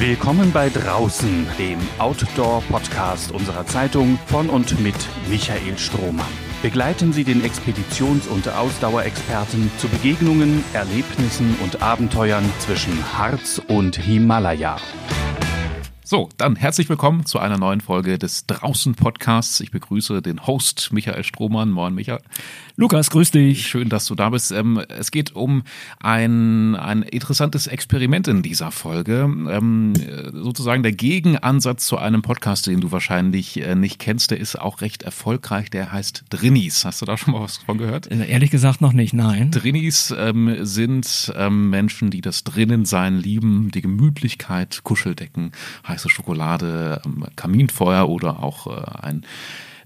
Willkommen bei Draußen, dem Outdoor-Podcast unserer Zeitung von und mit Michael Strohmann. Begleiten Sie den Expeditions- und Ausdauerexperten zu Begegnungen, Erlebnissen und Abenteuern zwischen Harz und Himalaya. So, dann herzlich willkommen zu einer neuen Folge des Draußen Podcasts. Ich begrüße den Host Michael Strohmann. Moin, Michael. Lukas, grüß dich. Schön, dass du da bist. Ähm, es geht um ein, ein interessantes Experiment in dieser Folge. Ähm, sozusagen der Gegenansatz zu einem Podcast, den du wahrscheinlich äh, nicht kennst. Der ist auch recht erfolgreich. Der heißt Drinnies. Hast du da schon mal was von gehört? Äh, ehrlich gesagt noch nicht, nein. Drinnies ähm, sind Menschen, die das Drinnensein lieben, die Gemütlichkeit, Kuscheldecken, heiße Schokolade, ähm, Kaminfeuer oder auch äh, ein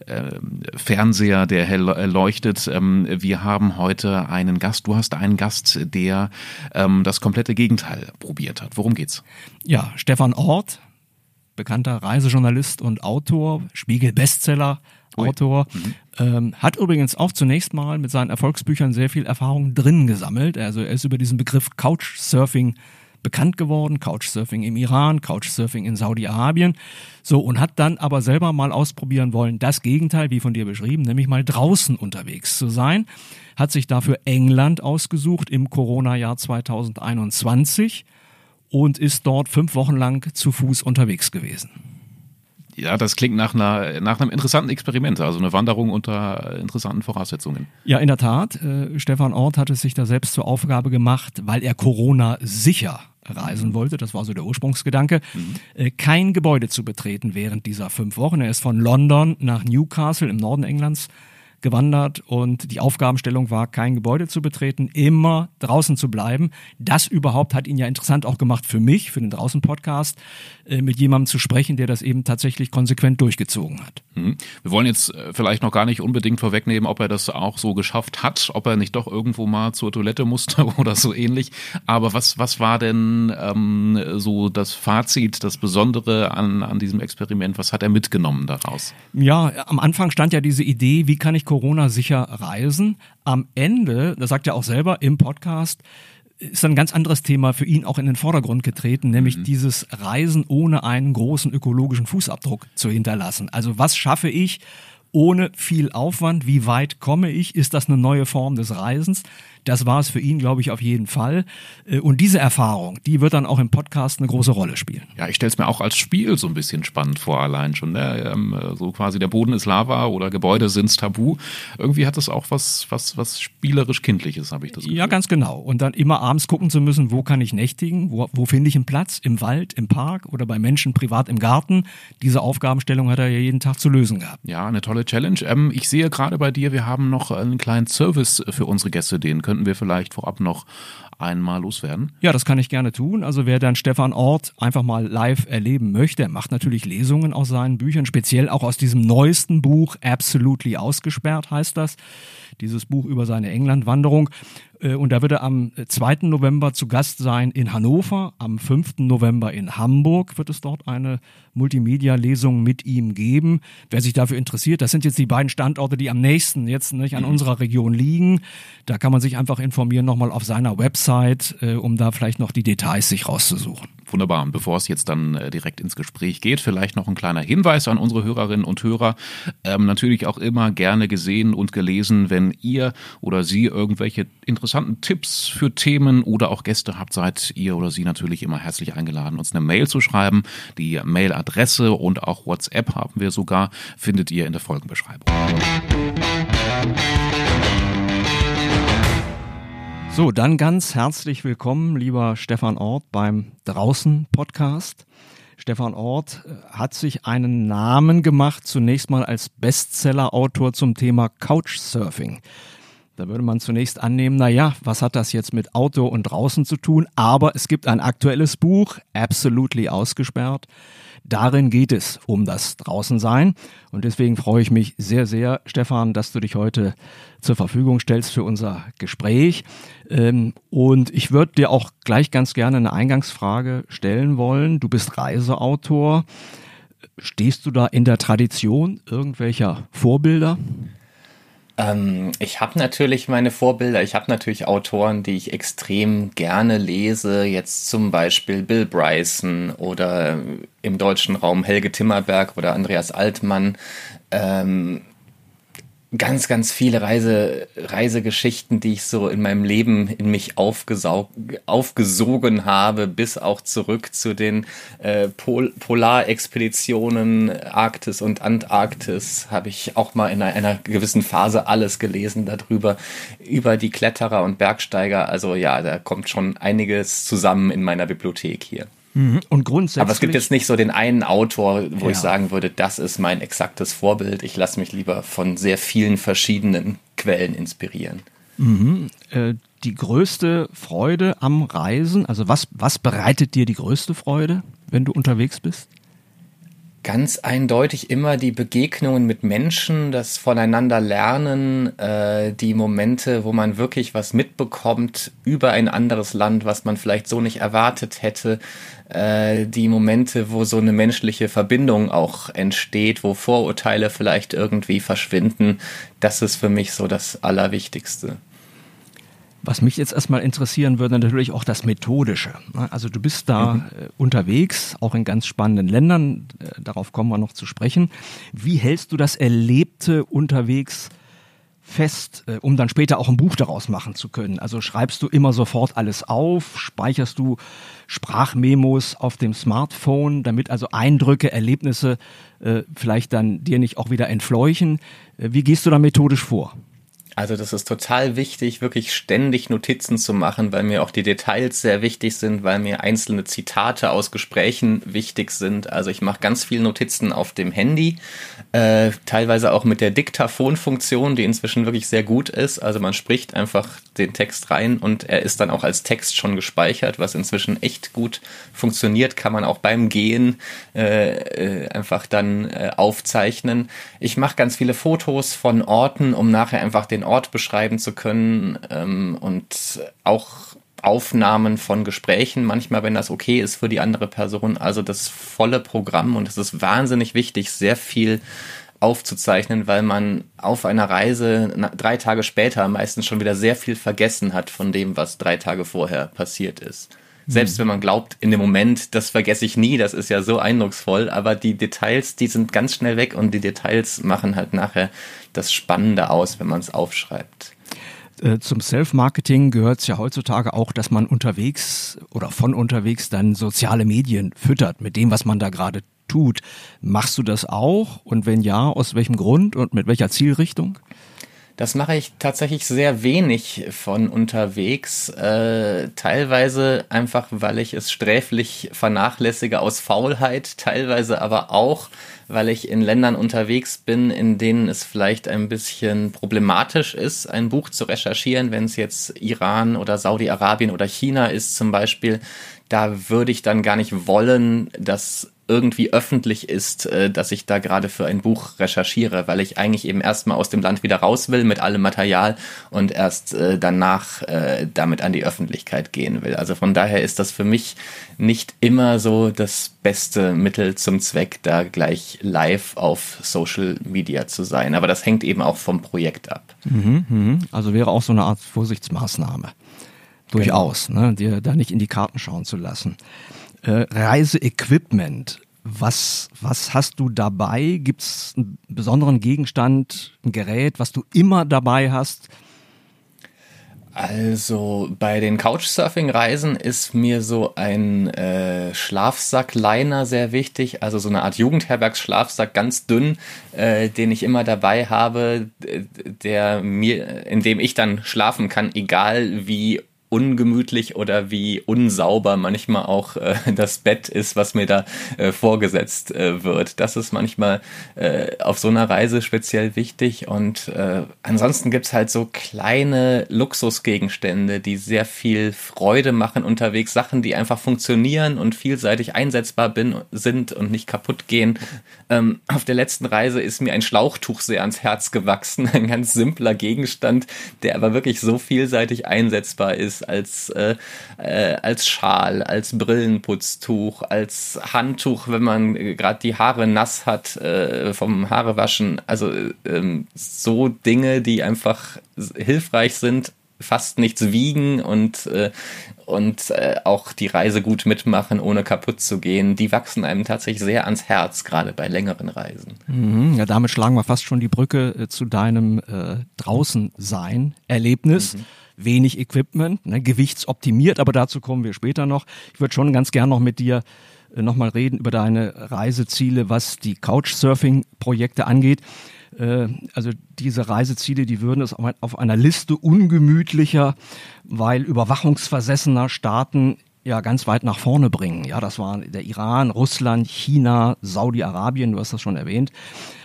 ähm, Fernseher, der hell leuchtet. Ähm, wir haben heute einen Gast. Du hast einen Gast, der das komplette Gegenteil probiert hat. Worum geht's? Ja, Stefan Ort, bekannter Reisejournalist und Autor, Spiegel-Bestseller. Autor, mhm. ähm, hat übrigens auch zunächst mal mit seinen Erfolgsbüchern sehr viel Erfahrung drin gesammelt. Also er ist über diesen Begriff Couchsurfing bekannt geworden, Couchsurfing im Iran, Couchsurfing in Saudi-Arabien. So, und hat dann aber selber mal ausprobieren wollen, das Gegenteil, wie von dir beschrieben, nämlich mal draußen unterwegs zu sein. Hat sich dafür England ausgesucht im Corona-Jahr 2021 und ist dort fünf Wochen lang zu Fuß unterwegs gewesen. Ja, das klingt nach, einer, nach einem interessanten Experiment, also eine Wanderung unter interessanten Voraussetzungen. Ja, in der Tat. Äh, Stefan Ort hat es sich da selbst zur Aufgabe gemacht, weil er Corona sicher reisen wollte, das war so der Ursprungsgedanke, mhm. Äh, kein Gebäude zu betreten während dieser fünf Wochen. Er ist von London nach Newcastle im Norden Englands gewandert und die Aufgabenstellung war, kein Gebäude zu betreten, immer draußen zu bleiben. Das überhaupt hat ihn ja interessant auch gemacht für mich, für den Draußen-Podcast, äh, mit jemandem zu sprechen, der das eben tatsächlich konsequent durchgezogen hat. Mhm. Wir wollen jetzt äh, vielleicht noch gar nicht unbedingt vorwegnehmen, ob er das auch so geschafft hat, ob er nicht doch irgendwo mal zur Toilette musste oder so ähnlich. Aber was, was war denn ähm, so das Fazit, das Besondere an, an diesem Experiment? Was hat er mitgenommen daraus? Ja, am Anfang stand ja diese Idee, wie kann ich Corona sicher reisen. Am Ende, das sagt er auch selber im Podcast, ist ein ganz anderes Thema für ihn auch in den Vordergrund getreten, nämlich mhm. dieses Reisen ohne einen großen ökologischen Fußabdruck zu hinterlassen. Also was schaffe ich ohne viel Aufwand? Wie weit komme ich? Ist das eine neue Form des Reisens? Das war es für ihn, glaube ich, auf jeden Fall. Äh, und diese Erfahrung, die wird dann auch im Podcast eine große Rolle spielen. Ja, ich stelle es mir auch als Spiel so ein bisschen spannend vor, allein schon. Ne? Ähm, so quasi der Boden ist Lava oder Gebäude sind Tabu. Irgendwie hat es auch was, was, was spielerisch Kindliches, habe ich das Gefühl. Ja, ganz genau. Und dann immer abends gucken zu müssen, wo kann ich nächtigen? Wo, wo finde ich einen Platz? Im Wald, im Park oder bei Menschen privat im Garten? Diese Aufgabenstellung hat er ja jeden Tag zu lösen gehabt. Ja, eine tolle Challenge. Ähm, ich sehe gerade bei dir, wir haben noch einen kleinen Service für unsere Gäste, den könnten wir vielleicht vorab noch einmal loswerden? Ja, das kann ich gerne tun. Also wer dann Stefan Ort einfach mal live erleben möchte, er macht natürlich Lesungen aus seinen Büchern, speziell auch aus diesem neuesten Buch, Absolutely Ausgesperrt heißt das. Dieses Buch über seine Englandwanderung. Äh, und da wird er am 2. November zu Gast sein in Hannover. Am 5. November in Hamburg wird es dort eine Multimedia-Lesung mit ihm geben. Wer sich dafür interessiert, das sind jetzt die beiden Standorte, die am nächsten jetzt nicht an mhm. unserer Region liegen. Da kann man sich einfach informieren nochmal auf seiner Website, äh, um da vielleicht noch die Details sich rauszusuchen. Wunderbar. Und bevor es jetzt dann äh, direkt ins Gespräch geht, vielleicht noch ein kleiner Hinweis an unsere Hörerinnen und Hörer. Ähm, natürlich auch immer gerne gesehen und gelesen, wenn ihr oder Sie irgendwelche interessanten Tipps für Themen oder auch Gäste habt, seid ihr oder Sie natürlich immer herzlich eingeladen, uns eine Mail zu schreiben. Die Mailadresse und auch WhatsApp haben wir sogar, findet ihr in der Folgenbeschreibung. So, dann ganz herzlich willkommen, lieber Stefan Ort beim Draußen Podcast. Stefan Ort äh, hat sich einen Namen gemacht, zunächst mal als Bestseller-Autor zum Thema Couchsurfing. Da würde man zunächst annehmen, na ja, was hat das jetzt mit Auto und draußen zu tun? Aber es gibt ein aktuelles Buch, Absolutely ausgesperrt, Darin geht es um das Draußensein. Und deswegen freue ich mich sehr, sehr, Stefan, dass du dich heute zur Verfügung stellst für unser Gespräch. Ähm, und ich würde dir auch gleich ganz gerne eine Eingangsfrage stellen wollen. Du bist Reiseautor. Stehst du da in der Tradition irgendwelcher Vorbilder? Ähm, ich habe natürlich meine Vorbilder. Ich habe natürlich Autoren, die ich extrem gerne lese. Jetzt zum Beispiel Bill Bryson oder im deutschen Raum Helge Timmerberg oder Andreas Altmann. Ähm, ganz, ganz viele Reise, Reisegeschichten, die ich so in meinem Leben in mich aufgesaug, aufgesogen habe, bis auch zurück zu den äh, Pol Polarexpeditionen Arktis und Antarktis, habe ich auch mal in einer, einer gewissen Phase alles gelesen darüber, über die Kletterer und Bergsteiger. Also ja, da kommt schon einiges zusammen in meiner Bibliothek hier. Mhm. Und grundsätzlich. Aber es gibt jetzt nicht so den einen Autor, wo ja. ich sagen würde, das ist mein exaktes Vorbild. Ich lasse mich lieber von sehr vielen verschiedenen Quellen inspirieren. Mhm. Äh, die größte Freude am Reisen, also was, was bereitet dir die größte Freude, wenn du unterwegs bist? Ganz eindeutig immer die Begegnungen mit Menschen, das voneinander lernen, äh, die Momente, wo man wirklich was mitbekommt über ein anderes Land, was man vielleicht so nicht erwartet hätte, äh, die Momente, wo so eine menschliche Verbindung auch entsteht, wo Vorurteile vielleicht irgendwie verschwinden, das ist für mich so das Allerwichtigste. Was mich jetzt erstmal interessieren würde, natürlich auch das Methodische. Also du bist da mhm. Äh, unterwegs, auch in ganz spannenden Ländern, äh, darauf kommen wir noch zu sprechen. Wie hältst du das Erlebte unterwegs fest, äh, um dann später auch ein Buch daraus machen zu können? Also schreibst du immer sofort alles auf, speicherst du Sprachmemos auf dem Smartphone, damit also Eindrücke, Erlebnisse vielleicht dann dir nicht auch wieder entfleuchen? Wie gehst du da methodisch vor? Also das ist total wichtig, wirklich ständig Notizen zu machen, weil mir auch die Details sehr wichtig sind, weil mir einzelne Zitate aus Gesprächen wichtig sind. Also ich mache ganz viel Notizen auf dem Handy, äh, teilweise auch mit der Diktaphon-Funktion, die inzwischen wirklich sehr gut ist. Also man spricht einfach den Text rein und er ist dann auch als Text schon gespeichert, was inzwischen echt gut funktioniert, kann man auch beim Gehen äh, äh, einfach dann äh, aufzeichnen. Ich mache ganz viele Fotos von Orten, um nachher einfach den den Ort beschreiben zu können ähm, und auch Aufnahmen von Gesprächen, manchmal, wenn das okay ist für die andere Person. Also das volle Programm und es ist wahnsinnig wichtig, sehr viel aufzuzeichnen, weil man auf einer Reise drei Tage später meistens schon wieder sehr viel vergessen hat von dem, was drei Tage vorher passiert ist. Selbst wenn man glaubt, in dem Moment, das vergesse ich nie, das ist ja so eindrucksvoll, aber die Details, die sind ganz schnell weg und die Details machen halt nachher das Spannende aus, wenn man es aufschreibt. Äh, zum Self-Marketing gehört es ja heutzutage auch, dass man unterwegs oder von unterwegs dann soziale Medien füttert mit dem, was man da gerade tut. Machst du das auch? Und wenn ja, aus welchem Grund und mit welcher Zielrichtung? Das mache ich tatsächlich sehr wenig von unterwegs. Äh, teilweise einfach, weil ich es sträflich vernachlässige aus Faulheit, teilweise aber auch, weil ich in Ländern unterwegs bin, in denen es vielleicht ein bisschen problematisch ist, ein Buch zu recherchieren, wenn es jetzt Iran oder Saudi-Arabien oder China ist zum Beispiel. Da würde ich dann gar nicht wollen, dass irgendwie öffentlich ist, äh, dass ich da gerade für ein Buch recherchiere, weil ich eigentlich eben erstmal aus dem Land wieder raus will mit allem Material und erst äh, danach äh, damit an die Öffentlichkeit gehen will. Also von daher ist das für mich nicht immer so das beste Mittel zum Zweck, da gleich live auf Social Media zu sein. Aber das hängt eben auch vom Projekt ab. Mhm, mhm. Also wäre auch so eine Art Vorsichtsmaßnahme. Durchaus, genau. ne, dir da nicht in die Karten schauen zu lassen äh, Reiseequipment. Was, was hast du dabei? Gibt es einen besonderen Gegenstand, ein Gerät, was du immer dabei hast? Also bei den Couchsurfing-Reisen ist mir so ein äh, Schlafsack-Liner sehr wichtig, also so eine Art Jugendherbergsschlafsack, ganz dünn, äh, den ich immer dabei habe, der mir, in dem ich dann schlafen kann, egal wie ungemütlich oder wie unsauber manchmal auch äh, das Bett ist, was mir da äh, vorgesetzt äh, wird. Das ist manchmal äh, auf so einer Reise speziell wichtig. Und äh, ansonsten gibt's halt so kleine Luxusgegenstände, die sehr viel Freude machen unterwegs, Sachen, die einfach funktionieren und vielseitig einsetzbar bin, sind und nicht kaputt gehen. Ähm, auf der letzten Reise ist mir ein Schlauchtuch sehr ans Herz gewachsen, ein ganz simpler Gegenstand, der aber wirklich so vielseitig einsetzbar ist als, als, äh, äh, als Schal, als Brillenputztuch, als Handtuch, wenn man äh, gerade die Haare nass hat äh, vom Haarewaschen. Also ähm, so Dinge, die einfach hilfreich sind, fast nichts wiegen und, äh, und äh, auch die Reise gut mitmachen, ohne kaputt zu gehen, die wachsen einem tatsächlich sehr ans Herz, gerade bei längeren Reisen. Mhm, ja, damit schlagen wir fast schon die Brücke äh, zu deinem äh, Draußen-Sein-Erlebnis. Mhm. Wenig Equipment, ne, gewichtsoptimiert, aber dazu kommen wir später noch. Ich würde schon ganz gern noch mit dir äh, nochmal reden über deine Reiseziele, was die Couchsurfing-Projekte angeht. Äh, also diese Reiseziele, die würden es auf einer Liste ungemütlicher, weil überwachungsversessener Staaten ja ganz weit nach vorne bringen. Ja, das waren der Iran, Russland, China, Saudi-Arabien, du hast das schon erwähnt.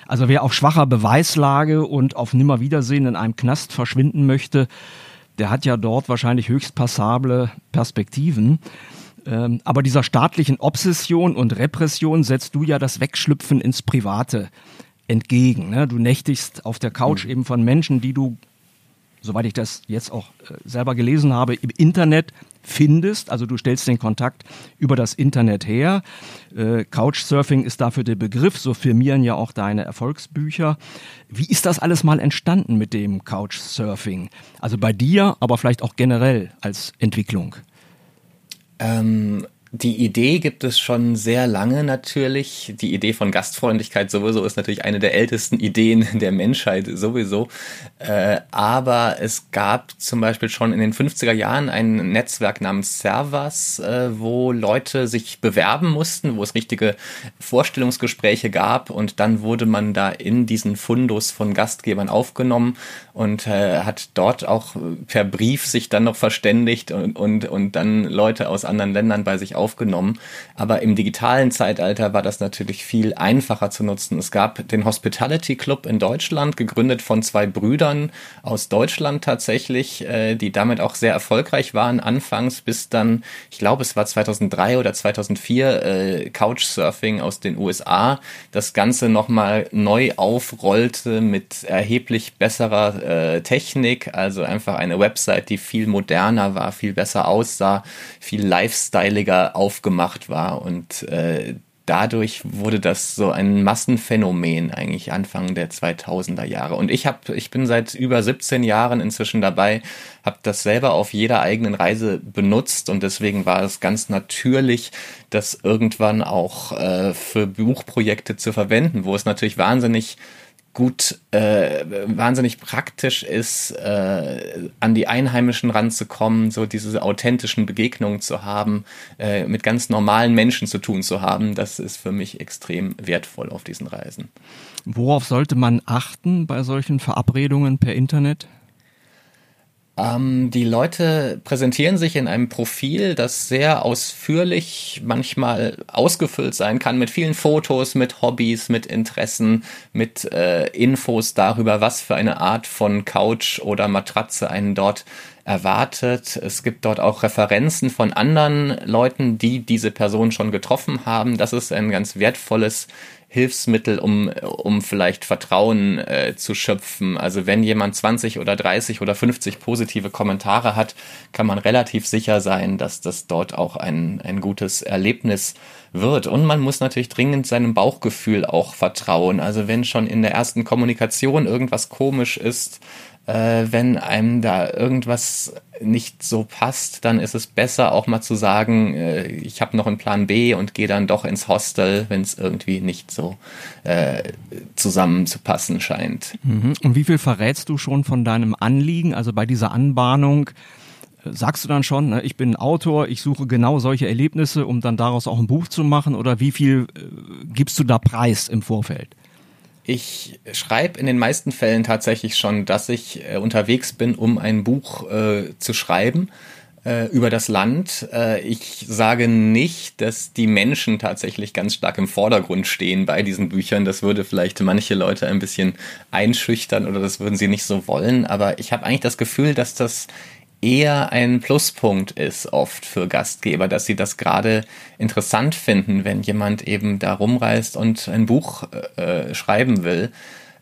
Also wer auf schwacher Beweislage und auf Nimmerwiedersehen in einem Knast verschwinden möchte, der hat ja dort wahrscheinlich höchst passable Perspektiven. Ähm, aber dieser staatlichen Obsession und Repression setzt du ja das Wegschlüpfen ins Private entgegen. Ne? Du nächtigst auf der Couch mhm. eben von Menschen, die du, soweit ich das jetzt auch äh, selber gelesen habe, im Internet findest. Also du stellst den Kontakt über das Internet her. Äh, Couchsurfing ist dafür der Begriff, so firmieren ja auch deine Erfolgsbücher. Wie ist das alles mal entstanden mit dem Couchsurfing? Also bei dir, aber vielleicht auch generell als Entwicklung. Ähm, die Idee gibt es schon sehr lange natürlich. Die Idee von Gastfreundlichkeit sowieso ist natürlich eine der ältesten Ideen der Menschheit sowieso. Äh, aber es gab zum Beispiel schon in den 50er Jahren ein Netzwerk namens Servas, äh, wo Leute sich bewerben mussten, wo es richtige Vorstellungsgespräche gab und dann wurde man da in diesen Fundus von Gastgebern aufgenommen und äh, hat dort auch per Brief sich dann noch verständigt und, und, und dann Leute aus anderen Ländern bei sich aufgenommen. Aber im digitalen Zeitalter war das natürlich viel einfacher zu nutzen. Es gab den Hospitality Club in Deutschland, gegründet von zwei Brüdern aus Deutschland tatsächlich, äh, die damit auch sehr erfolgreich waren anfangs, bis dann, ich glaube, es war 2003 oder 2004, äh, Couchsurfing aus den USA das Ganze nochmal neu aufrollte mit erheblich besserer äh, Technik, also einfach eine Website, die viel moderner war, viel besser aussah, viel lifestyleiger aufgemacht war und äh, dadurch wurde das so ein Massenphänomen eigentlich Anfang der 2000er Jahre. Und ich habe, ich bin seit über 17 Jahren inzwischen dabei, habe das selber auf jeder eigenen Reise benutzt und deswegen war es ganz natürlich, das irgendwann auch äh, für Buchprojekte zu verwenden, wo es natürlich wahnsinnig gut, äh, wahnsinnig praktisch ist, äh, an die Einheimischen ranzukommen, so diese authentischen Begegnungen zu haben, äh, mit ganz normalen Menschen zu tun zu haben, das ist für mich extrem wertvoll auf diesen Reisen. Worauf sollte man achten bei solchen Verabredungen per Internet? Ähm, die Leute präsentieren sich in einem Profil, das sehr ausführlich manchmal ausgefüllt sein kann mit vielen Fotos, mit Hobbys, mit Interessen, mit äh, Infos darüber, was für eine Art von Couch oder Matratze einen dort erwartet. Es gibt dort auch Referenzen von anderen Leuten, die diese Person schon getroffen haben. Das ist ein ganz wertvolles Hilfsmittel, um, um vielleicht Vertrauen äh, zu schöpfen. Also wenn jemand 20 oder 30 oder 50 positive Kommentare hat, kann man relativ sicher sein, dass das dort auch ein, ein gutes Erlebnis wird. Und man muss natürlich dringend seinem Bauchgefühl auch vertrauen. Also wenn schon in der ersten Kommunikation irgendwas komisch ist, äh, wenn einem da irgendwas nicht so passt, dann ist es besser auch mal zu sagen, äh, ich habe noch einen Plan B und gehe dann doch ins Hostel, wenn es irgendwie nicht so äh, zusammenzupassen scheint. Mhm. Und wie viel verrätst du schon von deinem Anliegen? Also bei dieser Anbahnung sagst du dann schon, ne, ich bin Autor, ich suche genau solche Erlebnisse, um dann daraus auch ein Buch zu machen? Oder wie viel äh, gibst du da preis im Vorfeld? Ich schreibe in den meisten Fällen tatsächlich schon, dass ich äh, unterwegs bin, um ein Buch äh, zu schreiben äh, über das Land. Äh, ich sage nicht, dass die Menschen tatsächlich ganz stark im Vordergrund stehen bei diesen Büchern. Das würde vielleicht manche Leute ein bisschen einschüchtern oder das würden sie nicht so wollen. Aber ich habe eigentlich das Gefühl, dass das eher ein Pluspunkt ist oft für Gastgeber, dass sie das gerade interessant finden, wenn jemand eben da rumreist und ein Buch äh, schreiben will.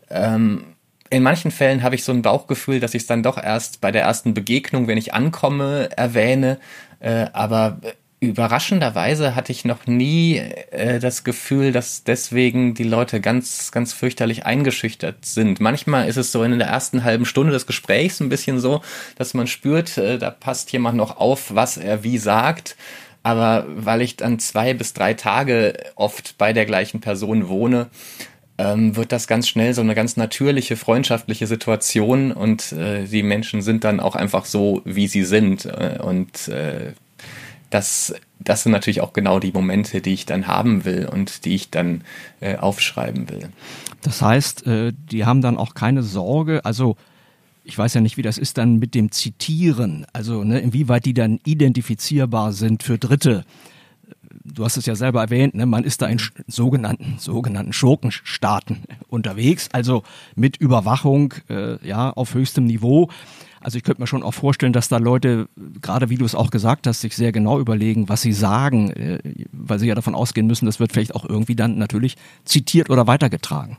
Ähm, in manchen Fällen habe ich so ein Bauchgefühl, dass ich es dann doch erst bei der ersten Begegnung, wenn ich ankomme, erwähne. Äh, aber überraschenderweise hatte ich noch nie äh, das Gefühl, dass deswegen die Leute ganz, ganz fürchterlich eingeschüchtert sind. Manchmal ist es so in der ersten halben Stunde des Gesprächs ein bisschen so, dass man spürt, äh, da passt jemand noch auf, was er wie sagt. Aber weil ich dann zwei bis drei Tage oft bei der gleichen Person wohne, ähm, wird das ganz schnell so eine ganz natürliche, freundschaftliche Situation und äh, die Menschen sind dann auch einfach so, wie sie sind. Äh, und äh, das, das sind natürlich auch genau die Momente, die ich dann haben will und die ich dann äh, aufschreiben will. Das heißt, äh, die haben dann auch keine Sorge, also ich weiß ja nicht, wie das ist dann mit dem Zitieren, also ne, inwieweit die dann identifizierbar sind für Dritte. Du hast es ja selber erwähnt, ne, man ist da in sogenannten, sogenannten Schurkenstaaten unterwegs, also mit Überwachung äh, ja, auf höchstem Niveau. Also ich könnte mir schon auch vorstellen, dass da Leute, gerade wie du es auch gesagt hast, sich sehr genau überlegen, was sie sagen, äh, weil sie ja davon ausgehen müssen, das wird vielleicht auch irgendwie dann natürlich zitiert oder weitergetragen.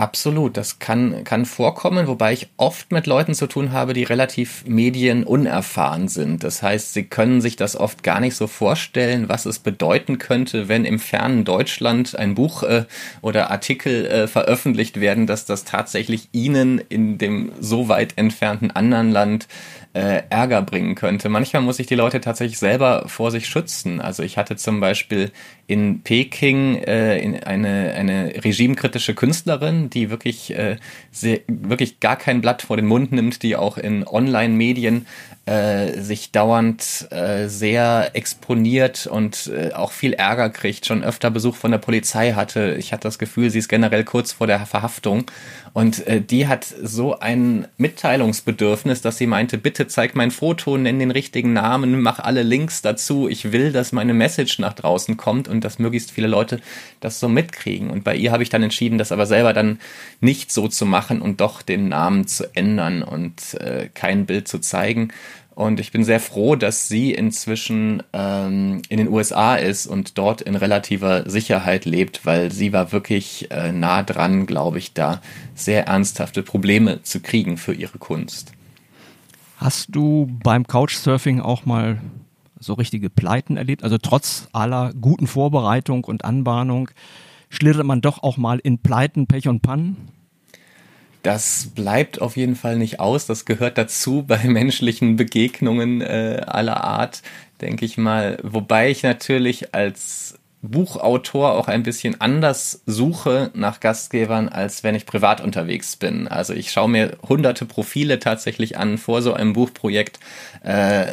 Absolut, das kann, kann vorkommen, wobei ich oft mit Leuten zu tun habe, die relativ medienunerfahren sind. Das heißt, sie können sich das oft gar nicht so vorstellen, was es bedeuten könnte, wenn im fernen Deutschland ein Buch äh, oder Artikel äh, veröffentlicht werden, dass das tatsächlich ihnen in dem so weit entfernten anderen Land äh, Ärger bringen könnte. Manchmal muss ich die Leute tatsächlich selber vor sich schützen. Also ich hatte zum Beispiel in Peking äh, in eine, eine regimekritische Künstlerin, die wirklich, äh, sehr, wirklich gar kein Blatt vor den Mund nimmt, die auch in Online-Medien äh, sich dauernd äh, sehr exponiert und äh, auch viel Ärger kriegt, schon öfter Besuch von der Polizei hatte. Ich hatte das Gefühl, sie ist generell kurz vor der Verhaftung. Und äh, die hat so ein Mitteilungsbedürfnis, dass sie meinte, bitte zeig mein Foto, nenn den richtigen Namen, mach alle Links dazu. Ich will, dass meine Message nach draußen kommt und dass möglichst viele Leute das so mitkriegen. Und bei ihr habe ich dann entschieden, das aber selber dann nicht so zu machen und doch den Namen zu ändern und äh, kein Bild zu zeigen. Und ich bin sehr froh, dass sie inzwischen ähm, in den USA ist und dort in relativer Sicherheit lebt, weil sie war wirklich äh, nah dran, glaube ich, da sehr ernsthafte Probleme zu kriegen für ihre Kunst. Hast du beim Couchsurfing auch mal so richtige Pleiten erlebt? Also trotz aller guten Vorbereitung und Anbahnung schlittert man doch auch mal in Pleiten, Pech und Pannen? Das bleibt auf jeden Fall nicht aus. Das gehört dazu bei menschlichen Begegnungen äh, aller Art, denke ich mal. Wobei ich natürlich als Buchautor auch ein bisschen anders suche nach Gastgebern, als wenn ich privat unterwegs bin. Also ich schaue mir hunderte Profile tatsächlich an vor so einem Buchprojekt. Äh,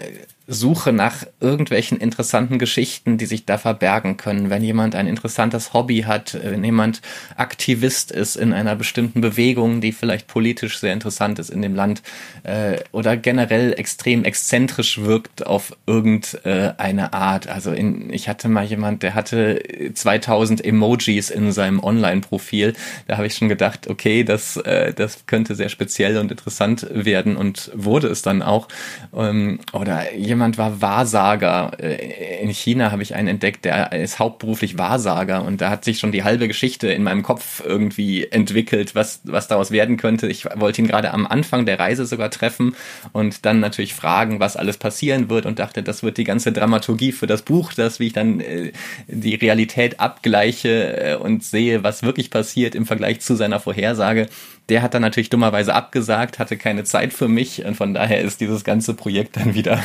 suche nach irgendwelchen interessanten Geschichten, die sich da verbergen können. Wenn jemand ein interessantes Hobby hat, wenn jemand Aktivist ist in einer bestimmten Bewegung, die vielleicht politisch sehr interessant ist in dem Land äh, oder generell extrem exzentrisch wirkt auf irgendeine Art. Also in, ich hatte mal jemand, der hatte 2000 Emojis in seinem Online-Profil. Da habe ich schon gedacht, okay, das, äh, das könnte sehr speziell und interessant werden und wurde es dann auch. Ähm, oder jemand jemand war Wahrsager. Äh, in China habe ich einen entdeckt, der ist hauptberuflich Wahrsager und da hat sich schon die halbe Geschichte in meinem Kopf irgendwie entwickelt, was, was daraus werden könnte. Ich wollte ihn gerade am Anfang der Reise sogar treffen und dann natürlich fragen, was alles passieren wird und dachte, das wird die ganze Dramaturgie für das Buch, das wie ich dann äh, die Realität abgleiche äh, und sehe, was wirklich passiert im Vergleich zu seiner Vorhersage. Der hat dann natürlich dummerweise abgesagt, hatte keine Zeit für mich und von daher ist dieses ganze Projekt dann wieder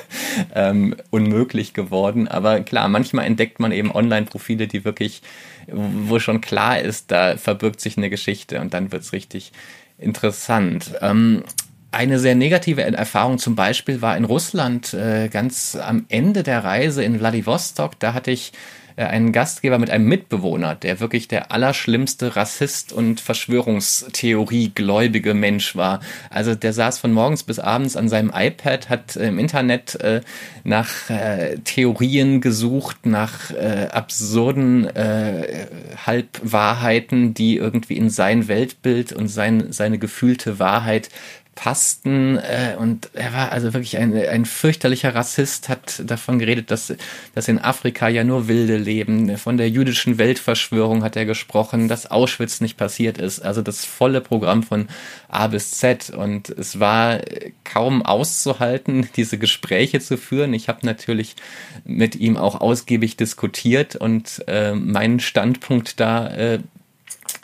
ähm, unmöglich geworden. Aber klar, manchmal entdeckt man eben Online-Profile, die wirklich, wo schon klar ist, da verbirgt sich eine Geschichte und dann wird's richtig interessant. Ähm, eine sehr negative Erfahrung zum Beispiel war in Russland äh, ganz am Ende der Reise in Vladivostok. Da hatte ich einen Gastgeber mit einem Mitbewohner, der wirklich der allerschlimmste Rassist und Verschwörungstheorie-gläubige Mensch war. Also der saß von morgens bis abends an seinem iPad, hat äh, im Internet äh, nach äh, Theorien gesucht, nach äh, absurden äh, Halbwahrheiten, die irgendwie in sein Weltbild und sein, seine gefühlte Wahrheit passten. Äh, und er war also wirklich ein, ein fürchterlicher Rassist, hat davon geredet, dass, dass in Afrika ja nur Wilde leben. Von der jüdischen Weltverschwörung hat er gesprochen, dass Auschwitz nicht passiert ist. Also das volle Programm von A bis Z. Und es war kaum auszuhalten, diese Gespräche zu führen. Ich habe natürlich mit ihm auch ausgiebig diskutiert und äh, meinen Standpunkt da äh,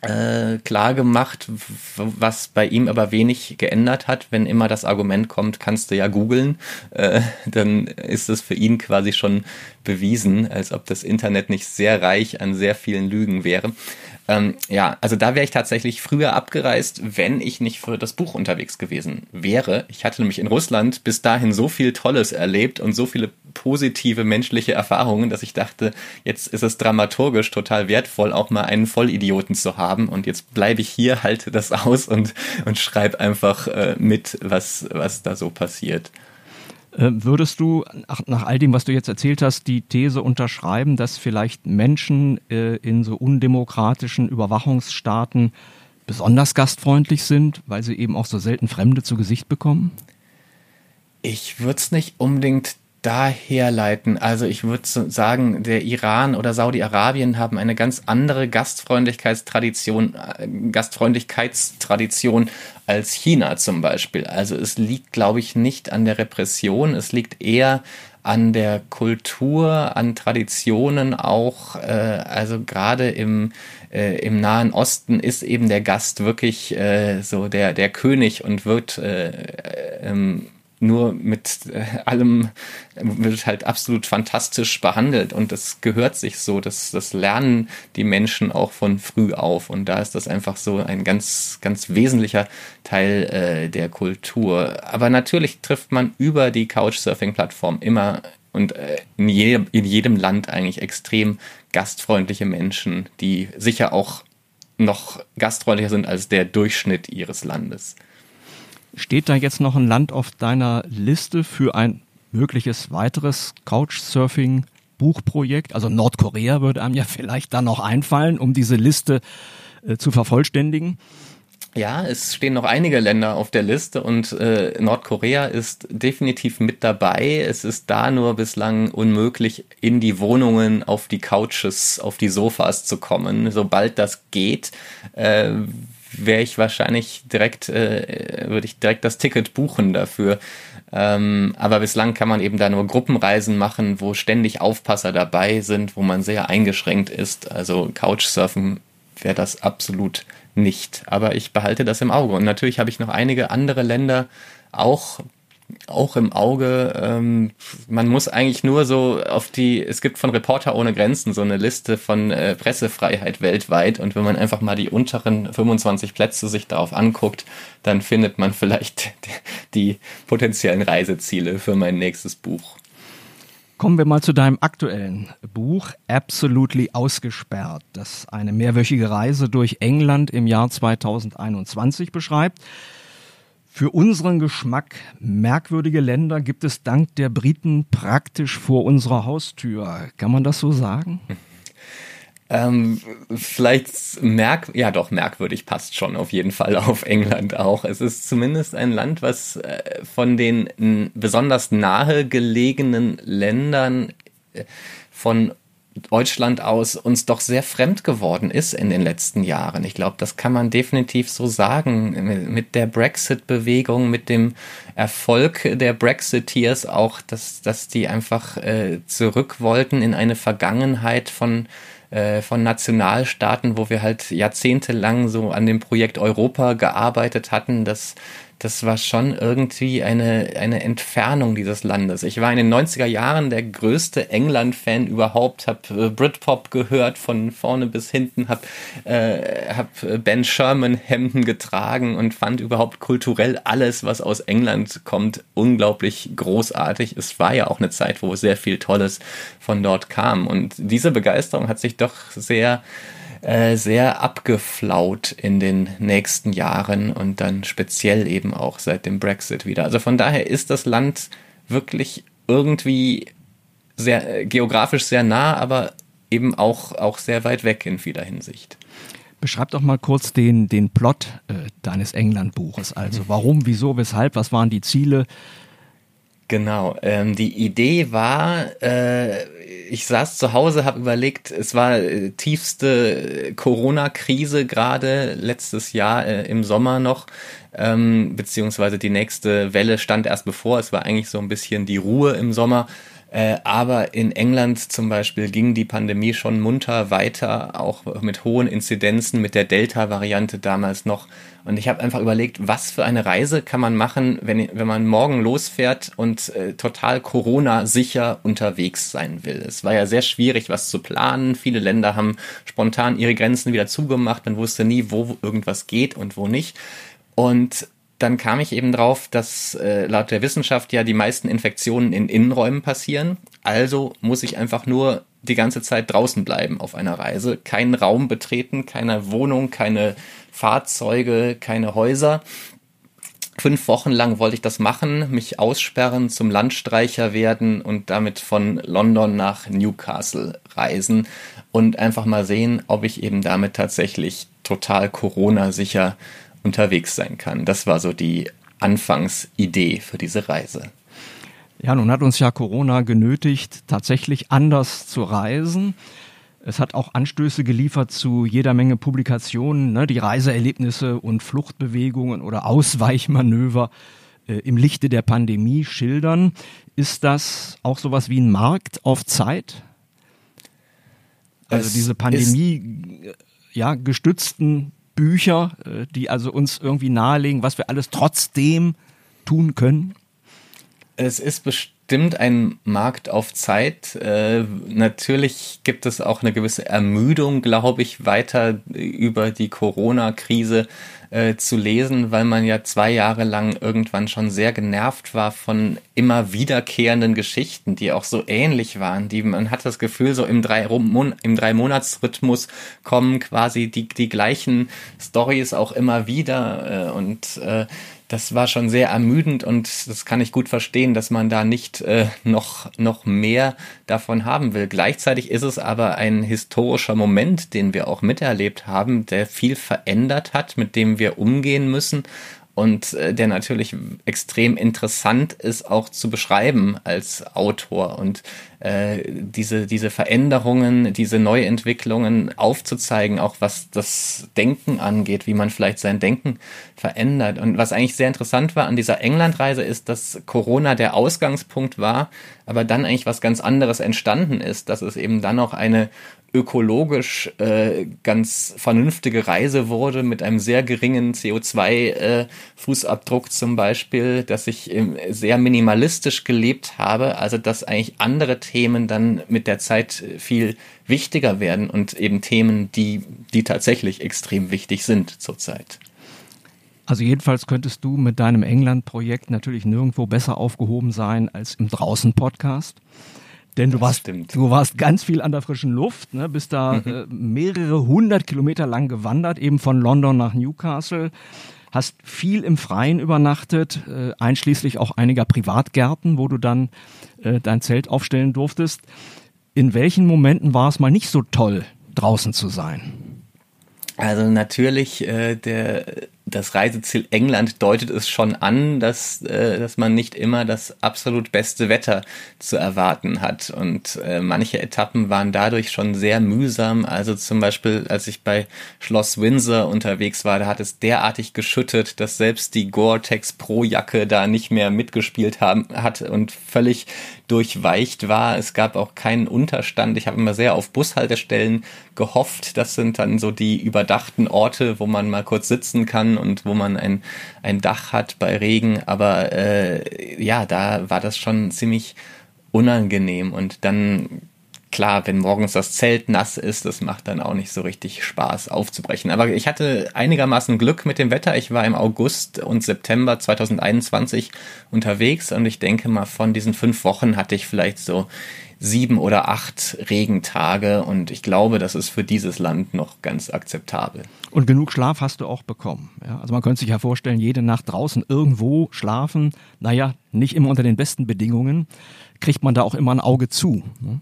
äh, klar gemacht, was bei ihm aber wenig geändert hat. Wenn immer das Argument kommt, kannst du ja googeln, äh, dann ist es für ihn quasi schon bewiesen, als ob das Internet nicht sehr reich an sehr vielen Lügen wäre. Ähm, ja, also da wäre ich tatsächlich früher abgereist, wenn ich nicht für das Buch unterwegs gewesen wäre. Ich hatte nämlich in Russland bis dahin so viel Tolles erlebt und so viele positive menschliche Erfahrungen, dass ich dachte, jetzt ist es dramaturgisch total wertvoll, auch mal einen Vollidioten zu haben. Und jetzt bleibe ich hier, halte das aus und, und schreibe einfach äh, mit, was, was da so passiert. Äh, würdest du nach all dem, was du jetzt erzählt hast, die These unterschreiben, dass vielleicht Menschen äh, in so undemokratischen Überwachungsstaaten besonders gastfreundlich sind, weil sie eben auch so selten Fremde zu Gesicht bekommen? Ich würde es nicht unbedingt daherleiten. Also ich würde sagen, der Iran oder Saudi-Arabien haben eine ganz andere Gastfreundlichkeitstradition, äh, Gastfreundlichkeitstradition als China zum Beispiel. Also es liegt, glaube ich, nicht an der Repression, es liegt eher an der Kultur, an Traditionen auch. Äh, also gerade im äh, im Nahen Osten ist eben der Gast wirklich äh, so der der König und wird äh, ähm, nur mit äh, allem wird halt absolut fantastisch behandelt und das gehört sich so, das, das lernen die Menschen auch von früh auf und da ist das einfach so ein ganz, ganz wesentlicher Teil äh, der Kultur. Aber natürlich trifft man über die Couchsurfing-Plattform immer und äh, in, jedem, in jedem Land eigentlich extrem gastfreundliche Menschen, die sicher auch noch gastfreundlicher sind als der Durchschnitt ihres Landes. Steht da jetzt noch ein Land auf deiner Liste für ein mögliches weiteres Couchsurfing-Buchprojekt? Also Nordkorea würde einem ja vielleicht dann noch einfallen, um diese Liste äh, zu vervollständigen. Ja, es stehen noch einige Länder auf der Liste und äh, Nordkorea ist definitiv mit dabei. Es ist da nur bislang unmöglich, in die Wohnungen, auf die Couches, auf die Sofas zu kommen. Sobald das geht, äh, wäre ich wahrscheinlich direkt, äh, würde ich direkt das Ticket buchen dafür. Ähm, aber bislang kann man eben da nur Gruppenreisen machen, wo ständig Aufpasser dabei sind, wo man sehr eingeschränkt ist. Also Couchsurfen wäre das absolut nicht. Aber ich behalte das im Auge. Und natürlich habe ich noch einige andere Länder auch auch im Auge. Ähm, man muss eigentlich nur so auf die, es gibt von Reporter ohne Grenzen so eine Liste von äh, Pressefreiheit weltweit und wenn man einfach mal die unteren 25 Plätze sich darauf anguckt, dann findet man vielleicht die potenziellen Reiseziele für mein nächstes Buch. Kommen wir mal zu deinem aktuellen Buch, Absolutely Ausgesperrt, das eine mehrwöchige Reise durch England im Jahr 2021 beschreibt. Für unseren Geschmack merkwürdige Länder gibt es dank der Briten praktisch vor unserer Haustür. Kann man das so sagen? Ähm, vielleicht merk, ja doch, merkwürdig passt schon auf jeden Fall auf England auch. Es ist zumindest ein Land, was äh, von den besonders nahe gelegenen Ländern äh, von Deutschland aus uns doch sehr fremd geworden ist in den letzten Jahren. Ich glaube, das kann man definitiv so sagen. Mit der Brexit-Bewegung, mit dem Erfolg der Brexiteers auch, dass, dass die einfach äh, zurück wollten in eine Vergangenheit von äh, von Nationalstaaten, wo wir halt jahrzehntelang so an dem Projekt Europa gearbeitet hatten, dass das war schon irgendwie eine, eine Entfernung dieses Landes. Ich war in den 90er Jahren der größte England-Fan überhaupt, habe äh, Britpop gehört von vorne bis hinten, habe äh, hab Ben Sherman-Hemden getragen und fand überhaupt kulturell alles, was aus England kommt, unglaublich großartig. Es war ja auch eine Zeit, wo sehr viel Tolles von dort kam. Und diese Begeisterung hat sich doch sehr äh, sehr abgeflaut in den nächsten Jahren und dann speziell eben auch seit dem Brexit wieder. Also von daher ist das Land wirklich irgendwie sehr äh, geografisch sehr nah, aber eben auch, auch sehr weit weg in vieler Hinsicht. Beschreib doch mal kurz den, den Plot äh, deines England-Buches. Also warum, wieso, weshalb, was waren die Ziele? Genau, ähm, die Idee war, äh, ich saß zu Hause, habe überlegt, es war äh, tiefste Corona-Krise gerade letztes Jahr äh, im Sommer noch, ähm, beziehungsweise die nächste Welle stand erst bevor. Es war eigentlich so ein bisschen die Ruhe im Sommer. Äh, aber in England zum Beispiel ging die Pandemie schon munter weiter, auch mit hohen Inzidenzen, mit der Delta-Variante damals noch. Und ich habe einfach überlegt, was für eine Reise kann man machen, wenn, wenn man morgen losfährt und äh, total Corona-sicher unterwegs sein will. Es war ja sehr schwierig, was zu planen. Viele Länder haben spontan ihre Grenzen wieder zugemacht. Man wusste nie, wo irgendwas geht und wo nicht. Und dann kam ich eben drauf, dass äh, laut der Wissenschaft ja die meisten Infektionen in Innenräumen passieren. Also muss ich einfach nur die ganze Zeit draußen bleiben auf einer Reise, keinen Raum betreten, keine Wohnung, keine Fahrzeuge, keine Häuser. Fünf Wochen lang wollte ich das machen, mich aussperren, zum Landstreicher werden und damit von London nach Newcastle reisen und einfach mal sehen, ob ich eben damit tatsächlich total Corona-sicher unterwegs sein kann. Das war so die Anfangsidee für diese Reise. Ja, nun hat uns ja Corona genötigt, tatsächlich anders zu reisen. Es hat auch Anstöße geliefert zu jeder Menge Publikationen, ne, die Reiseerlebnisse und Fluchtbewegungen oder Ausweichmanöver äh, im Lichte der Pandemie schildern. Ist das auch sowas wie ein Markt auf Zeit? Also es diese Pandemie ja, gestützten Bücher, äh, die also uns irgendwie nahelegen, was wir alles trotzdem tun können? Es ist bestimmt ein Markt auf Zeit. Äh, natürlich gibt es auch eine gewisse Ermüdung, glaube ich, weiter über die Corona-Krise äh, zu lesen, weil man ja zwei Jahre lang irgendwann schon sehr genervt war von immer wiederkehrenden Geschichten, die auch so ähnlich waren. Die man hat das Gefühl, so im drei im drei Monatsrhythmus kommen quasi die die gleichen Stories auch immer wieder äh, und äh, das war schon sehr ermüdend und das kann ich gut verstehen, dass man da nicht äh, noch, noch mehr davon haben will. Gleichzeitig ist es aber ein historischer Moment, den wir auch miterlebt haben, der viel verändert hat, mit dem wir umgehen müssen und äh, der natürlich extrem interessant ist auch zu beschreiben als Autor und äh, diese, diese Veränderungen, diese Neuentwicklungen aufzuzeigen, auch was das Denken angeht, wie man vielleicht sein Denken verändert. Und was eigentlich sehr interessant war an dieser Englandreise ist, dass Corona der Ausgangspunkt war, aber dann eigentlich was ganz anderes entstanden ist, dass es eben dann auch eine ökologisch äh, ganz vernünftige Reise wurde mit einem sehr geringen CO2-Fußabdruck äh, zum Beispiel, dass ich ähm, sehr minimalistisch gelebt habe, also dass eigentlich andere Themen dann mit der Zeit viel wichtiger werden und eben Themen, die, die tatsächlich extrem wichtig sind zurzeit. Also jedenfalls könntest du mit deinem England-Projekt natürlich nirgendwo besser aufgehoben sein als im Draußen-Podcast. Denn du warst, du warst ganz viel an der frischen Luft, ne, bist da mhm. äh, mehrere hundert Kilometer lang gewandert, eben von London nach Newcastle, hast viel im Freien übernachtet, äh, einschließlich auch einiger Privatgärten, wo du dann äh, dein Zelt aufstellen durftest. In welchen Momenten war es mal nicht so toll, draußen zu sein? Also natürlich äh, der das Reiseziel England deutet es schon an, dass, äh, dass man nicht immer das absolut beste Wetter zu erwarten hat. Und äh, manche Etappen waren dadurch schon sehr mühsam. Also zum Beispiel, als ich bei Schloss Windsor unterwegs war, da hat es derartig geschüttet, dass selbst die Gore-Tex Pro-Jacke da nicht mehr mitgespielt haben, hat und völlig durchweicht war. Es gab auch keinen Unterstand. Ich habe immer sehr auf Bushaltestellen gehofft. Das sind dann so die überdachten Orte, wo man mal kurz sitzen kann und wo man ein, ein Dach hat bei Regen. Aber äh, ja, da war das schon ziemlich unangenehm. Und dann klar, wenn morgens das Zelt nass ist, das macht dann auch nicht so richtig Spaß aufzubrechen. Aber ich hatte einigermaßen Glück mit dem Wetter. Ich war im August und September 2021 unterwegs und ich denke mal, von diesen fünf Wochen hatte ich vielleicht so sieben oder acht Regentage und ich glaube, das ist für dieses Land noch ganz akzeptabel. Und genug Schlaf hast du auch bekommen. Ja, also man könnte sich ja vorstellen, jede Nacht draußen irgendwo schlafen, naja, nicht immer unter den besten Bedingungen, kriegt man da auch immer ein Auge zu. Ne?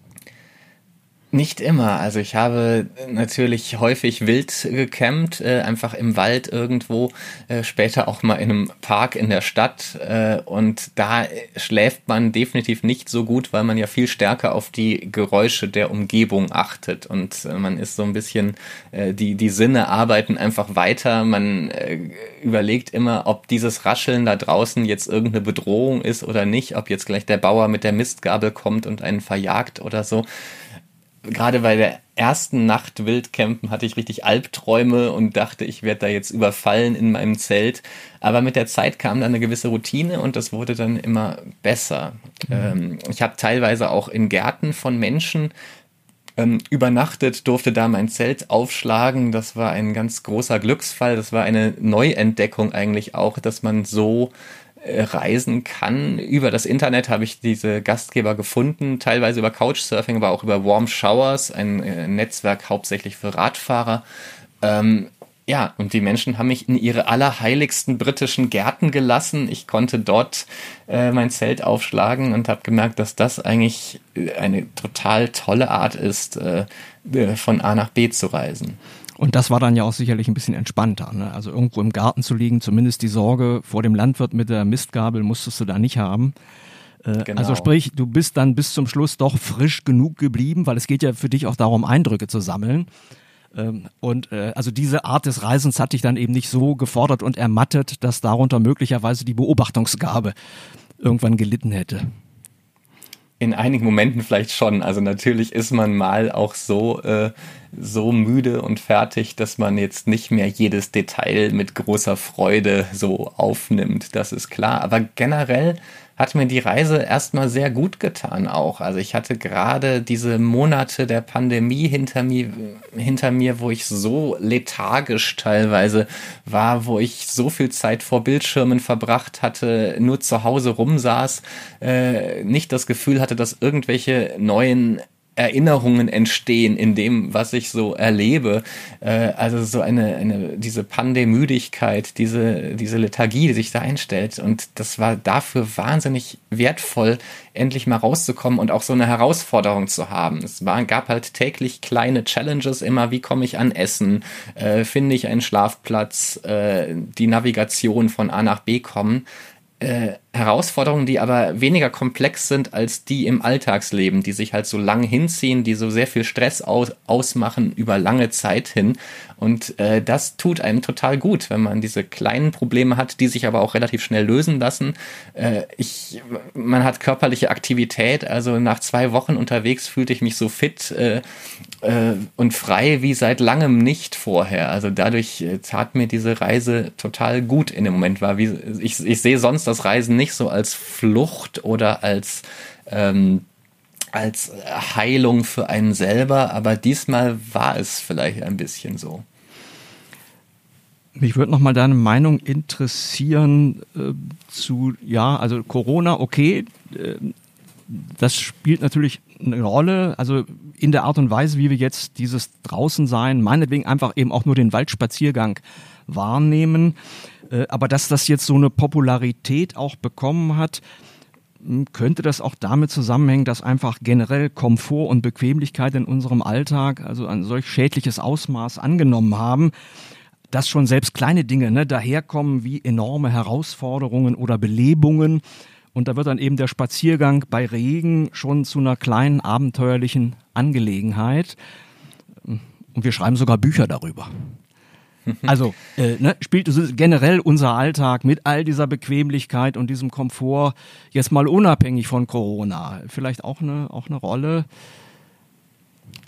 Nicht immer. Also ich habe natürlich häufig wild gecampt, äh, einfach im Wald irgendwo, äh, später auch mal in einem Park in der Stadt. Äh, und da schläft man definitiv nicht so gut, weil man ja viel stärker auf die Geräusche der Umgebung achtet. Und äh, man ist so ein bisschen, äh, die, die Sinne arbeiten einfach weiter. Man äh, überlegt immer, ob dieses Rascheln da draußen jetzt irgendeine Bedrohung ist oder nicht, ob jetzt gleich der Bauer mit der Mistgabel kommt und einen verjagt oder so gerade bei der ersten Nacht Wildcampen hatte ich richtig Albträume und dachte, ich werde da jetzt überfallen in meinem Zelt. Aber mit der Zeit kam dann eine gewisse Routine und das wurde dann immer besser. Mhm. Ähm, ich habe teilweise auch in Gärten von Menschen ähm, übernachtet, durfte da mein Zelt aufschlagen. Das war ein ganz großer Glücksfall. Das war eine Neuentdeckung eigentlich auch, dass man so reisen kann. Über das Internet habe ich diese Gastgeber gefunden, teilweise über Couchsurfing, aber auch über Warm Showers, ein äh, Netzwerk hauptsächlich für Radfahrer. Ähm, ja, und die Menschen haben mich in ihre allerheiligsten britischen Gärten gelassen. Ich konnte dort äh, mein Zelt aufschlagen und habe gemerkt, dass das eigentlich äh, eine total tolle Art ist, äh, von A nach B zu reisen. Und das war dann ja auch sicherlich ein bisschen entspannter. Ne? Also irgendwo im Garten zu liegen, zumindest die Sorge vor dem Landwirt mit der Mistgabel musstest du da nicht haben. Äh, genau. Also sprich, du bist dann bis zum Schluss doch frisch genug geblieben, weil es geht ja für dich auch darum, Eindrücke zu sammeln. Ähm, und äh, also diese Art des Reisens hat dich dann eben nicht so gefordert und ermattet, dass darunter möglicherweise die Beobachtungsgabe irgendwann gelitten hätte. In einigen Momenten vielleicht schon. Also natürlich ist man mal auch so, äh, so müde und fertig, dass man jetzt nicht mehr jedes Detail mit großer Freude so aufnimmt. Das ist klar. Aber generell hat mir die Reise erstmal sehr gut getan auch. Also ich hatte gerade diese Monate der Pandemie hinter mir, hinter mir, wo ich so lethargisch teilweise war, wo ich so viel Zeit vor Bildschirmen verbracht hatte, nur zu Hause rumsaß, äh, nicht das Gefühl hatte, dass irgendwelche neuen Erinnerungen entstehen in dem, was ich so erlebe. Äh, also so eine, eine diese Pandemüdigkeit, diese, diese Lethargie, die sich da einstellt. Und das war dafür wahnsinnig wertvoll, endlich mal rauszukommen und auch so eine Herausforderung zu haben. Es war, gab halt täglich kleine Challenges immer, wie komme ich an Essen, äh, finde ich einen Schlafplatz, äh, die Navigation von A nach B kommen äh, Herausforderungen, die aber weniger komplex sind als die im Alltagsleben, die sich halt so lang hinziehen, die so sehr viel Stress aus, ausmachen über lange Zeit hin. Und äh, das tut einem total gut, wenn man diese kleinen Probleme hat, die sich aber auch relativ schnell lösen lassen. Äh, ich, man hat körperliche Aktivität, also nach zwei Wochen unterwegs fühlte ich mich so fit äh, äh, und frei wie seit langem nicht vorher. Also dadurch äh, tat mir diese Reise total gut in dem Moment. War wie ich, ich sehe sonst das Reisen nicht so als Flucht oder als ähm, als Heilung für einen selber, aber diesmal war es vielleicht ein bisschen so. Mich würde noch mal deine Meinung interessieren äh, zu, ja, also Corona, okay, äh, das spielt natürlich eine Rolle, also in der Art und Weise, wie wir jetzt dieses Draußensein, meinetwegen einfach eben auch nur den Waldspaziergang wahrnehmen. Äh, aber dass das jetzt so eine Popularität auch bekommen hat, hm, könnte das auch damit zusammenhängen, dass einfach generell Komfort und Bequemlichkeit in unserem Alltag also ein solch schädliches Ausmaß angenommen haben, dass schon selbst kleine Dinge ne, daherkommen wie enorme Herausforderungen oder Belebungen. Und da wird dann eben der Spaziergang bei Regen schon zu einer kleinen abenteuerlichen Angelegenheit. Und wir schreiben sogar Bücher darüber. Also äh, ne, spielt generell unser Alltag mit all dieser Bequemlichkeit und diesem Komfort jetzt mal unabhängig von Corona vielleicht auch eine, auch eine Rolle?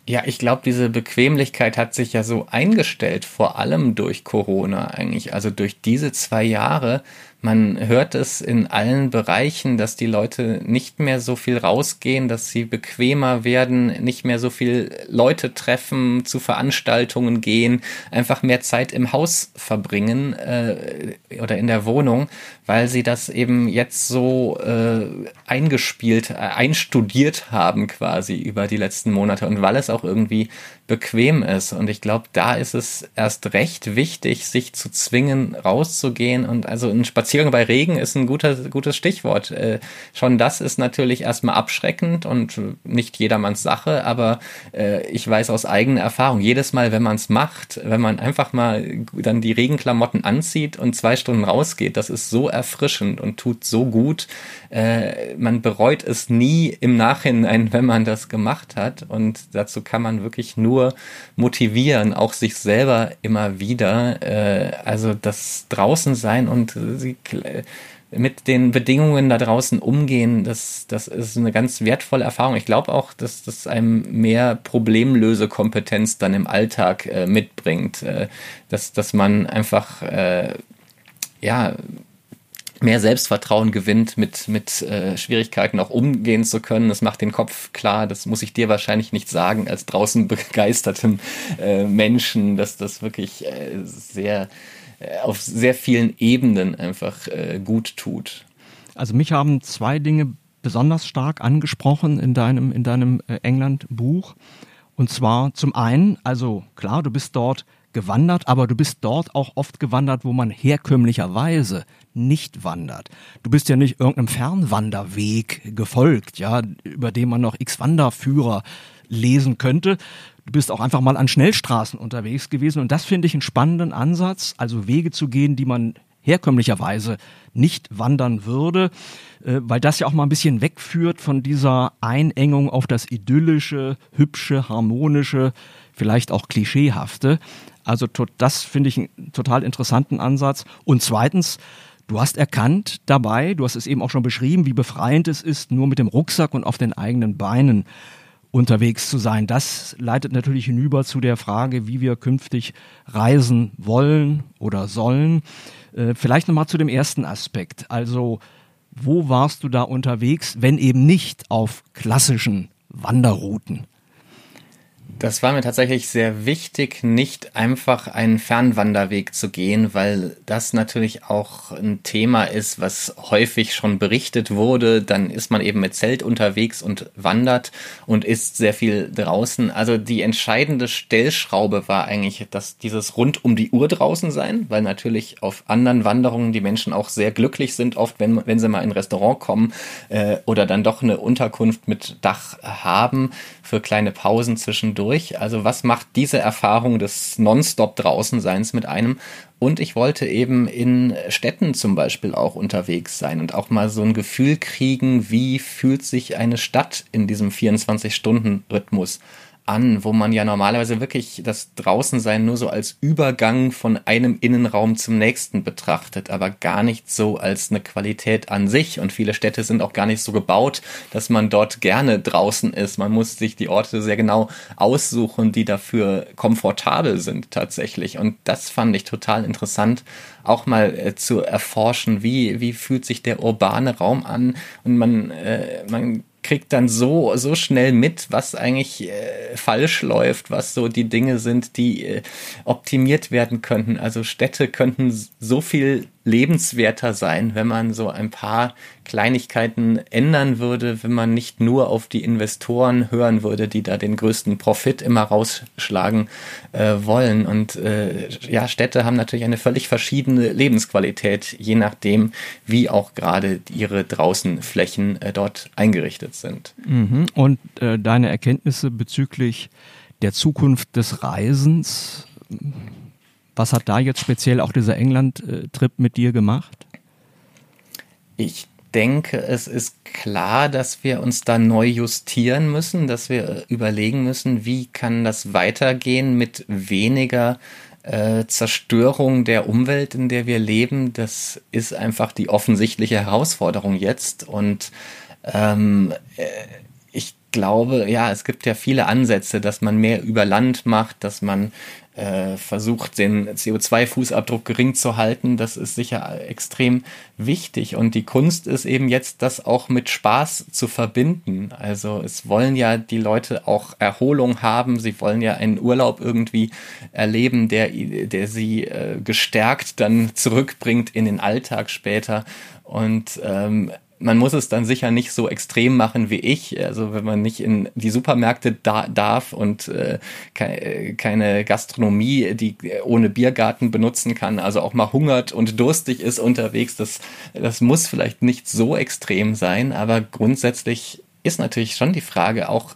Ja, ich glaube, diese Bequemlichkeit hat sich ja so eingestellt, vor allem durch Corona eigentlich. Also durch diese zwei Jahre man hört es in allen Bereichen, dass die Leute nicht mehr so viel rausgehen, dass sie bequemer werden, nicht mehr so viel Leute treffen, zu Veranstaltungen gehen, einfach mehr Zeit im Haus verbringen äh, oder in der Wohnung, weil sie das eben jetzt so äh, eingespielt, äh, einstudiert haben quasi über die letzten Monate und weil es auch irgendwie bequem ist. Und ich glaube, da ist es erst recht wichtig, sich zu zwingen, rauszugehen und also Spaziergang Spaziergang bei Regen ist ein guter, gutes Stichwort. Äh, schon das ist natürlich erstmal abschreckend und nicht jedermanns Sache, aber äh, ich weiß aus eigener Erfahrung, jedes Mal, wenn man es macht, wenn man einfach mal dann die Regenklamotten anzieht und zwei Stunden rausgeht, das ist so erfrischend und tut so gut. Äh, man bereut es nie im Nachhinein, wenn man das gemacht hat. Und dazu kann man wirklich nur motivieren, auch sich selber immer wieder. Äh, also das draußen sein und sie mit den Bedingungen da draußen umgehen, das, das ist eine ganz wertvolle Erfahrung. Ich glaube auch, dass das einem mehr Problemlösekompetenz dann im Alltag äh, mitbringt, äh, dass, dass man einfach äh, ja mehr Selbstvertrauen gewinnt, mit, mit äh, Schwierigkeiten auch umgehen zu können. Das macht den Kopf klar. Das muss ich dir wahrscheinlich nicht sagen, als draußen begeistertem äh, Menschen, dass das wirklich äh, sehr äh, auf sehr vielen Ebenen einfach äh, gut tut. Also mich haben zwei Dinge besonders stark angesprochen in deinem, in deinem äh, England-Buch. Und zwar zum einen, also klar, du bist dort gewandert, aber du bist dort auch oft gewandert, wo man herkömmlicherweise nicht wandert. Du bist ja nicht irgendeinem Fernwanderweg gefolgt, ja, über den man noch x Wanderführer lesen könnte. Du bist auch einfach mal an Schnellstraßen unterwegs gewesen und das finde ich einen spannenden Ansatz, also Wege zu gehen, die man herkömmlicherweise nicht wandern würde, äh, weil das ja auch mal ein bisschen wegführt von dieser Einengung auf das idyllische, hübsche, harmonische, vielleicht auch klischeehafte. Also das finde ich einen total interessanten Ansatz. Und zweitens, du hast erkannt dabei, du hast es eben auch schon beschrieben, wie befreiend es ist, nur mit dem Rucksack und auf den eigenen Beinen unterwegs zu sein. Das leitet natürlich hinüber zu der Frage, wie wir künftig reisen wollen oder sollen. Äh, vielleicht nochmal zu dem ersten Aspekt. Also, wo warst du da unterwegs, wenn eben nicht auf klassischen Wanderrouten? Das war mir tatsächlich sehr wichtig, nicht einfach einen Fernwanderweg zu gehen, weil das natürlich auch ein Thema ist, was häufig schon berichtet wurde. Dann ist man eben mit Zelt unterwegs und wandert und ist sehr viel draußen. Also die entscheidende Stellschraube war eigentlich, dass dieses rund um die Uhr draußen sein, weil natürlich auf anderen Wanderungen die Menschen auch sehr glücklich sind, oft wenn, wenn sie mal in ein Restaurant kommen äh, oder dann doch eine Unterkunft mit Dach haben für kleine Pausen zwischendurch durch. Also was macht diese Erfahrung des Nonstop draußenseins mit einem? Und ich wollte eben in Städten zum Beispiel auch unterwegs sein und auch mal so ein Gefühl kriegen, wie fühlt sich eine Stadt in diesem 24-Stunden-Rhythmus an, wo man ja normalerweise wirklich das Draußensein nur so als Übergang von einem Innenraum zum nächsten betrachtet, aber gar nicht so als eine Qualität an sich. Und viele Städte sind auch gar nicht so gebaut, dass man dort gerne draußen ist. Man muss sich die Orte sehr genau aussuchen, die dafür komfortabel sind tatsächlich. Und das fand ich total interessant, auch mal äh, zu erforschen, wie, wie fühlt sich der urbane Raum an. Und man, äh, man kriegt dann so, so schnell mit, was eigentlich äh, falsch läuft, was so die Dinge sind, die äh, optimiert werden könnten. Also Städte könnten so viel lebenswerter sein, wenn man so ein paar Kleinigkeiten ändern würde, wenn man nicht nur auf die Investoren hören würde, die da den größten Profit immer rausschlagen äh, wollen. Und äh, ja, Städte haben natürlich eine völlig verschiedene Lebensqualität, je nachdem, wie auch gerade ihre Draußenflächen äh, dort eingerichtet sind. Mhm. Und äh, deine Erkenntnisse bezüglich der Zukunft des Reisens, was hat da jetzt speziell auch dieser England-Trip mit dir gemacht? Ich denke, es ist klar, dass wir uns da neu justieren müssen, dass wir überlegen müssen, wie kann das weitergehen mit weniger äh, Zerstörung der Umwelt, in der wir leben. Das ist einfach die offensichtliche Herausforderung jetzt. Und ähm, äh, ich glaube, ja, es gibt ja viele Ansätze, dass man mehr über Land macht, dass man äh, versucht, den CO2-Fußabdruck gering zu halten. Das ist sicher extrem wichtig. Und die Kunst ist eben jetzt, das auch mit Spaß zu verbinden. Also es wollen ja die Leute auch Erholung haben. Sie wollen ja einen Urlaub irgendwie erleben, der, der sie äh, gestärkt dann zurückbringt in den Alltag später. Und ähm, man muss es dann sicher nicht so extrem machen wie ich. Also wenn man nicht in die Supermärkte da, darf und äh, ke keine Gastronomie, die ohne Biergarten benutzen kann, also auch mal hungert und durstig ist unterwegs, das, das muss vielleicht nicht so extrem sein, aber grundsätzlich ist natürlich schon die Frage auch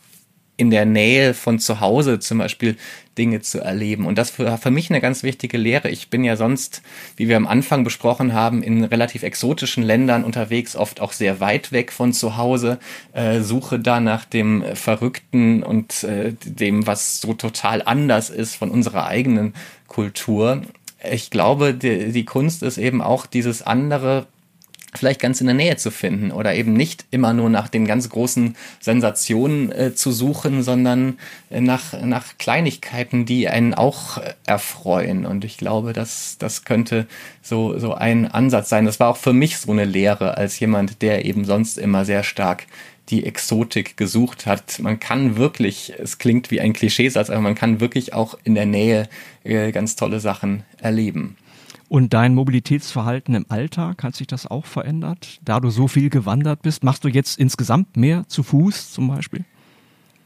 in der Nähe von zu Hause zum Beispiel Dinge zu erleben. Und das war für mich eine ganz wichtige Lehre. Ich bin ja sonst, wie wir am Anfang besprochen haben, in relativ exotischen Ländern unterwegs, oft auch sehr weit weg von zu Hause, äh, suche da nach dem Verrückten und äh, dem, was so total anders ist von unserer eigenen Kultur. Ich glaube, die, die Kunst ist eben auch dieses andere vielleicht ganz in der Nähe zu finden oder eben nicht immer nur nach den ganz großen Sensationen äh, zu suchen, sondern äh, nach, nach Kleinigkeiten, die einen auch äh, erfreuen. Und ich glaube, dass das könnte so, so ein Ansatz sein. Das war auch für mich so eine Lehre als jemand, der eben sonst immer sehr stark die Exotik gesucht hat. Man kann wirklich, es klingt wie ein Klischeesatz, aber man kann wirklich auch in der Nähe äh, ganz tolle Sachen erleben. Und dein Mobilitätsverhalten im Alltag, hat sich das auch verändert? Da du so viel gewandert bist, machst du jetzt insgesamt mehr zu Fuß zum Beispiel?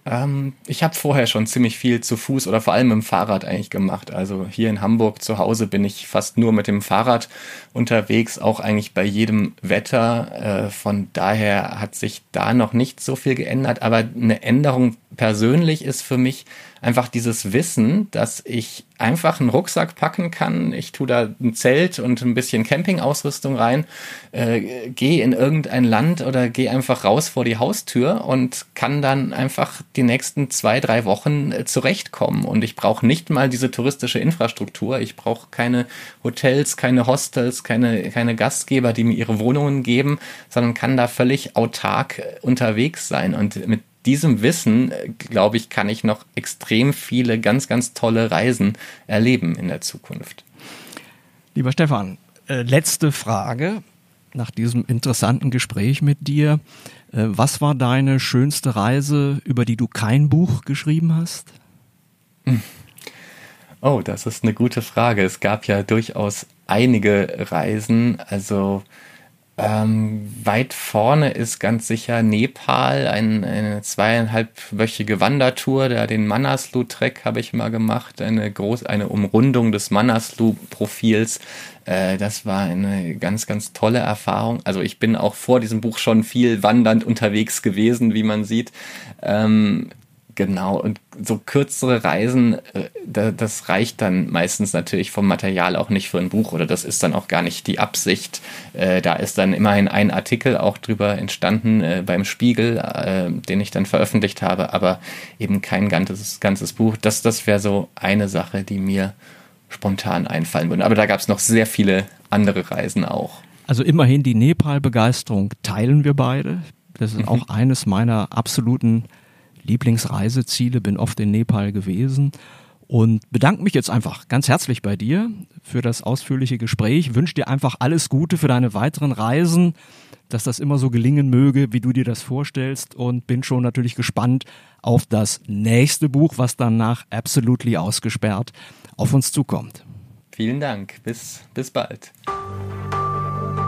Ähm, ich habe vorher schon ziemlich viel zu Fuß oder vor allem im Fahrrad eigentlich gemacht. Also hier in Hamburg zu Hause bin ich fast nur mit dem Fahrrad unterwegs, auch eigentlich bei jedem Wetter. Äh, von daher hat sich da noch nicht so viel geändert. Aber eine Änderung persönlich ist für mich einfach dieses Wissen, dass ich einfach einen Rucksack packen kann. Ich tue da ein Zelt und ein bisschen Campingausrüstung rein, äh, gehe in irgendein Land oder gehe einfach raus vor die Haustür und kann dann einfach die nächsten zwei, drei Wochen äh, zurechtkommen. Und ich brauche nicht mal diese touristische Infrastruktur. Ich brauche keine Hotels, keine Hostels, keine, keine Gastgeber, die mir ihre Wohnungen geben, sondern kann da völlig autark äh, unterwegs sein. Und mit diesem Wissen, äh, glaube ich, kann ich noch extrem viele ganz, ganz tolle Reisen erleben in der Zukunft. Lieber Stefan, äh, letzte Frage nach diesem interessanten Gespräch mit dir. Äh, was war deine schönste Reise, über die du kein Buch geschrieben hast? Hm. Oh, das ist eine gute Frage. Es gab ja durchaus einige Reisen. Also ähm, weit vorne ist ganz sicher Nepal, ein, eine zweieinhalbwöchige Wandertour, da den Manaslu-Trek habe ich mal gemacht, eine groß, eine Umrundung des Manaslu-Profils. Äh, das war eine ganz, ganz tolle Erfahrung. Also ich bin auch vor diesem Buch schon viel wandernd unterwegs gewesen, wie man sieht. Ähm, Genau, und so kürzere Reisen, äh, das reicht dann meistens natürlich vom Material auch nicht für ein Buch oder das ist dann auch gar nicht die Absicht. Äh, da ist dann immerhin ein Artikel auch drüber entstanden äh, beim Spiegel, den ich dann veröffentlicht habe, aber eben kein ganzes, ganzes Buch. Das, das wäre so eine Sache, die mir spontan einfallen würde. Aber da gab es noch sehr viele andere Reisen auch. Also immerhin die Nepal-Begeisterung teilen wir beide. Das ist mhm. auch eines meiner absoluten Lieblingsreiseziele, bin oft in Nepal gewesen und bedanke mich jetzt einfach ganz herzlich bei dir für das ausführliche Gespräch. Wünsche dir einfach alles Gute für deine weiteren Reisen, dass das immer so gelingen möge, wie du dir das vorstellst und bin schon natürlich gespannt auf das nächste Buch, was dann nach Absolutely ausgesperrt auf uns zukommt. Vielen Dank. Bis, bis bald.